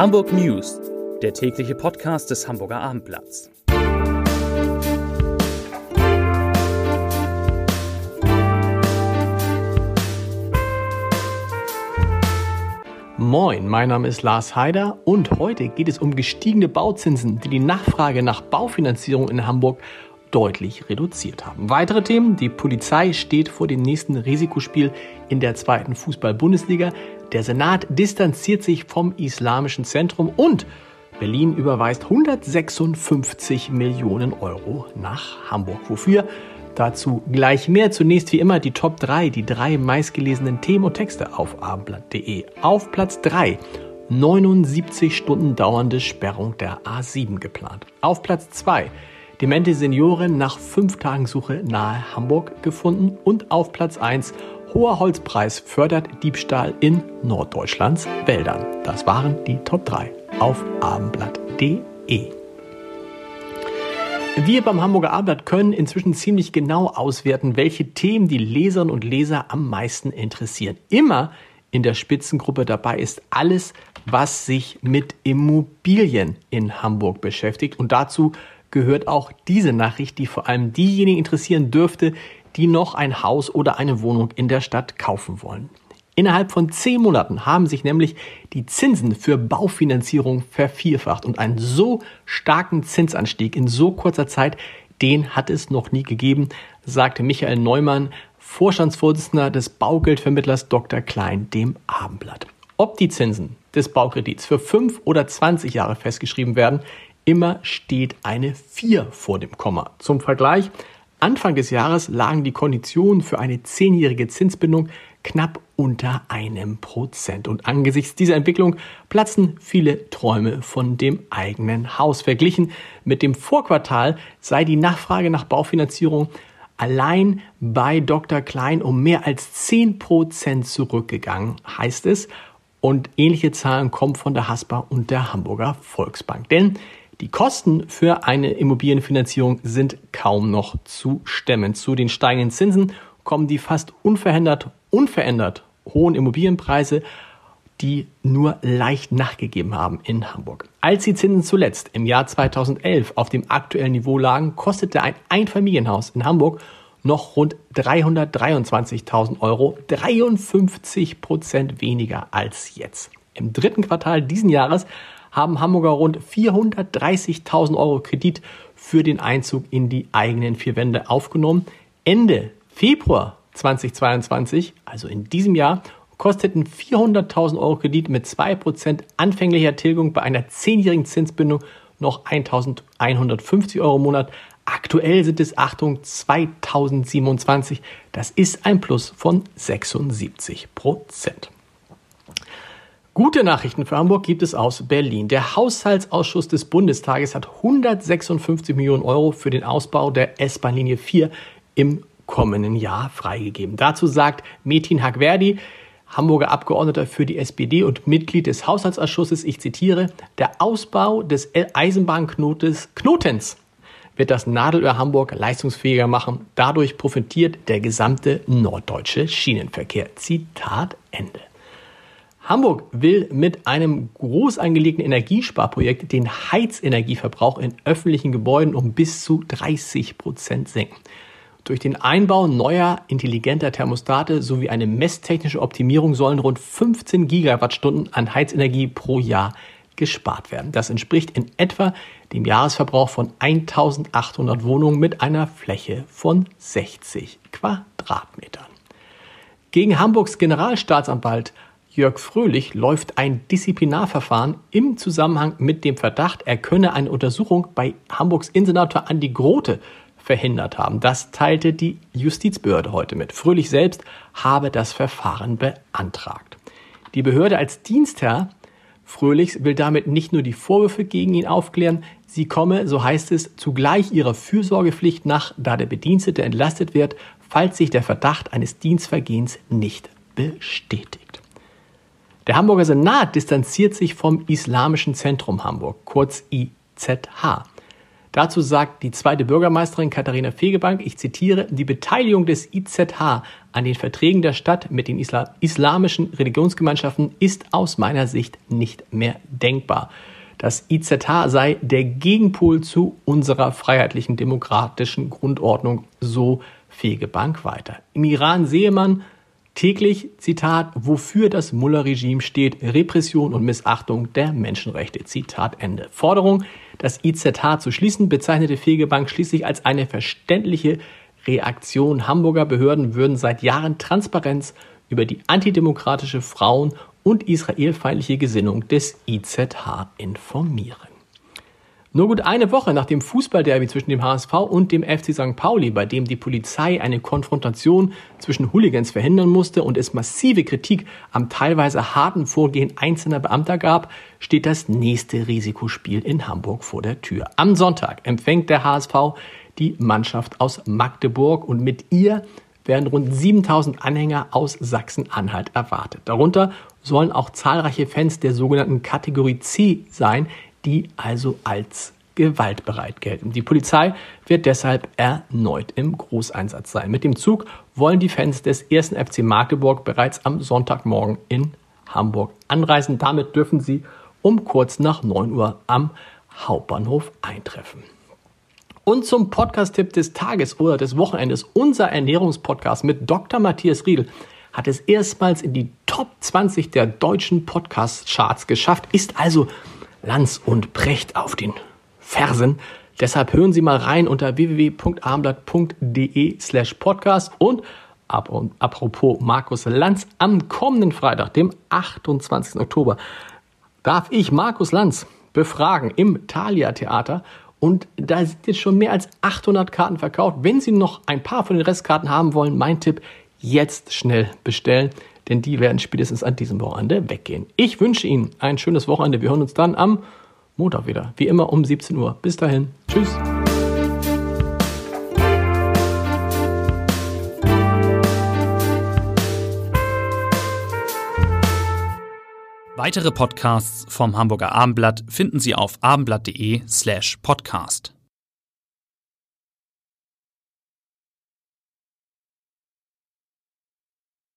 Hamburg News, der tägliche Podcast des Hamburger Abendblatts. Moin, mein Name ist Lars Heider und heute geht es um gestiegene Bauzinsen, die die Nachfrage nach Baufinanzierung in Hamburg deutlich reduziert haben. Weitere Themen, die Polizei steht vor dem nächsten Risikospiel in der zweiten Fußball-Bundesliga, der Senat distanziert sich vom Islamischen Zentrum und Berlin überweist 156 Millionen Euro nach Hamburg. Wofür? Dazu gleich mehr. Zunächst wie immer die Top 3, die drei meistgelesenen Themen und Texte auf abendblatt.de. Auf Platz 3 79 Stunden dauernde Sperrung der A7 geplant. Auf Platz 2 Demente Seniorin nach fünf Tagen Suche nahe Hamburg gefunden. Und auf Platz 1 hoher Holzpreis fördert Diebstahl in Norddeutschlands Wäldern. Das waren die Top 3 auf abendblatt.de. Wir beim Hamburger Abendblatt können inzwischen ziemlich genau auswerten, welche Themen die Leserinnen und Leser am meisten interessieren. Immer in der Spitzengruppe dabei ist alles, was sich mit Immobilien in Hamburg beschäftigt. Und dazu gehört auch diese Nachricht, die vor allem diejenigen interessieren dürfte, die noch ein Haus oder eine Wohnung in der Stadt kaufen wollen. Innerhalb von zehn Monaten haben sich nämlich die Zinsen für Baufinanzierung vervierfacht und einen so starken Zinsanstieg in so kurzer Zeit, den hat es noch nie gegeben, sagte Michael Neumann, Vorstandsvorsitzender des Baugeldvermittlers Dr. Klein dem Abendblatt. Ob die Zinsen des Baukredits für fünf oder 20 Jahre festgeschrieben werden, immer steht eine 4 vor dem Komma. Zum Vergleich, Anfang des Jahres lagen die Konditionen für eine zehnjährige Zinsbindung knapp unter einem Prozent. Und angesichts dieser Entwicklung platzen viele Träume von dem eigenen Haus. Verglichen mit dem Vorquartal sei die Nachfrage nach Baufinanzierung allein bei Dr. Klein um mehr als 10 Prozent zurückgegangen, heißt es. Und ähnliche Zahlen kommen von der Haspa und der Hamburger Volksbank. Denn die Kosten für eine Immobilienfinanzierung sind kaum noch zu stemmen. Zu den steigenden Zinsen kommen die fast unverändert, unverändert hohen Immobilienpreise, die nur leicht nachgegeben haben in Hamburg. Als die Zinsen zuletzt im Jahr 2011 auf dem aktuellen Niveau lagen, kostete ein Einfamilienhaus in Hamburg noch rund 323.000 Euro, 53 Prozent weniger als jetzt. Im dritten Quartal diesen Jahres haben Hamburger rund 430.000 Euro Kredit für den Einzug in die eigenen vier Wände aufgenommen. Ende Februar 2022, also in diesem Jahr, kosteten 400.000 Euro Kredit mit 2% anfänglicher Tilgung bei einer 10-jährigen Zinsbindung noch 1.150 Euro im Monat. Aktuell sind es, Achtung, 2027. Das ist ein Plus von 76 Prozent. Gute Nachrichten für Hamburg gibt es aus Berlin. Der Haushaltsausschuss des Bundestages hat 156 Millionen Euro für den Ausbau der S-Bahn-Linie 4 im kommenden Jahr freigegeben. Dazu sagt Metin Hagverdi, Hamburger Abgeordneter für die SPD und Mitglied des Haushaltsausschusses, ich zitiere, der Ausbau des Eisenbahnknotens Knotens wird das Nadelöhr Hamburg leistungsfähiger machen. Dadurch profitiert der gesamte norddeutsche Schienenverkehr. Zitat Ende. Hamburg will mit einem groß angelegten Energiesparprojekt den Heizenergieverbrauch in öffentlichen Gebäuden um bis zu 30 Prozent senken. Durch den Einbau neuer intelligenter Thermostate sowie eine messtechnische Optimierung sollen rund 15 Gigawattstunden an Heizenergie pro Jahr gespart werden. Das entspricht in etwa dem Jahresverbrauch von 1800 Wohnungen mit einer Fläche von 60 Quadratmetern. Gegen Hamburgs Generalstaatsanwalt Jörg Fröhlich läuft ein Disziplinarverfahren im Zusammenhang mit dem Verdacht, er könne eine Untersuchung bei Hamburgs Innensenator Andi Grote verhindert haben. Das teilte die Justizbehörde heute mit. Fröhlich selbst habe das Verfahren beantragt. Die Behörde als Dienstherr Fröhlichs will damit nicht nur die Vorwürfe gegen ihn aufklären, sie komme, so heißt es, zugleich ihrer Fürsorgepflicht nach, da der Bedienstete entlastet wird, falls sich der Verdacht eines Dienstvergehens nicht bestätigt. Der Hamburger Senat distanziert sich vom Islamischen Zentrum Hamburg, kurz IZH. Dazu sagt die zweite Bürgermeisterin Katharina Fegebank, ich zitiere, die Beteiligung des IZH an den Verträgen der Stadt mit den Isla islamischen Religionsgemeinschaften ist aus meiner Sicht nicht mehr denkbar. Das IZH sei der Gegenpol zu unserer freiheitlichen demokratischen Grundordnung, so Fegebank weiter. Im Iran sehe man täglich, Zitat, wofür das Mullah-Regime steht, Repression und Missachtung der Menschenrechte. Zitat Ende. Forderung, das IZH zu schließen, bezeichnete Fegebank schließlich als eine verständliche Reaktion. Hamburger Behörden würden seit Jahren Transparenz über die antidemokratische Frauen- und israelfeindliche Gesinnung des IZH informieren. Nur gut eine Woche nach dem Fußballderby zwischen dem HSV und dem FC St. Pauli, bei dem die Polizei eine Konfrontation zwischen Hooligans verhindern musste und es massive Kritik am teilweise harten Vorgehen einzelner Beamter gab, steht das nächste Risikospiel in Hamburg vor der Tür. Am Sonntag empfängt der HSV die Mannschaft aus Magdeburg und mit ihr werden rund 7000 Anhänger aus Sachsen-Anhalt erwartet. Darunter sollen auch zahlreiche Fans der sogenannten Kategorie C sein, die also als gewaltbereit gelten. Die Polizei wird deshalb erneut im Großeinsatz sein. Mit dem Zug wollen die Fans des ersten FC Magdeburg bereits am Sonntagmorgen in Hamburg anreisen. Damit dürfen sie um kurz nach 9 Uhr am Hauptbahnhof eintreffen. Und zum Podcast-Tipp des Tages oder des Wochenendes, unser Ernährungspodcast mit Dr. Matthias Riedel hat es erstmals in die Top 20 der deutschen Podcast-Charts geschafft, ist also Lanz und Brecht auf den Fersen. Deshalb hören Sie mal rein unter www.abendblatt.de slash podcast und apropos Markus Lanz, am kommenden Freitag, dem 28. Oktober, darf ich Markus Lanz befragen im Thalia Theater und da sind jetzt schon mehr als 800 Karten verkauft. Wenn Sie noch ein paar von den Restkarten haben wollen, mein Tipp, jetzt schnell bestellen denn die werden spätestens an diesem Wochenende weggehen. Ich wünsche Ihnen ein schönes Wochenende. Wir hören uns dann am Montag wieder, wie immer um 17 Uhr. Bis dahin, tschüss. Weitere Podcasts vom Hamburger Abendblatt finden Sie auf abendblatt.de slash podcast.